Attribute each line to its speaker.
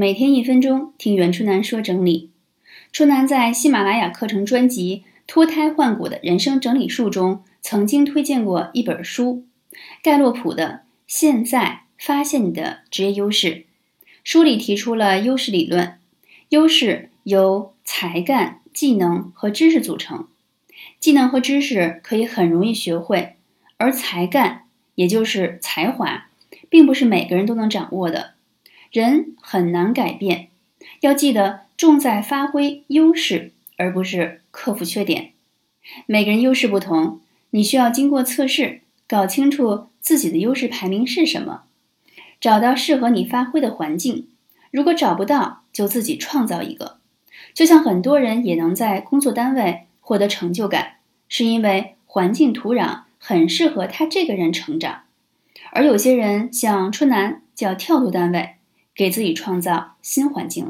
Speaker 1: 每天一分钟，听袁春楠说整理。春楠在喜马拉雅课程专辑《脱胎换骨的人生整理术》中，曾经推荐过一本书——盖洛普的《现在发现你的职业优势》。书里提出了优势理论，优势由才干、技能和知识组成。技能和知识可以很容易学会，而才干，也就是才华，并不是每个人都能掌握的。人很难改变，要记得重在发挥优势，而不是克服缺点。每个人优势不同，你需要经过测试，搞清楚自己的优势排名是什么，找到适合你发挥的环境。如果找不到，就自己创造一个。就像很多人也能在工作单位获得成就感，是因为环境土壤很适合他这个人成长。而有些人像春楠，就要跳脱单位。给自己创造新环境。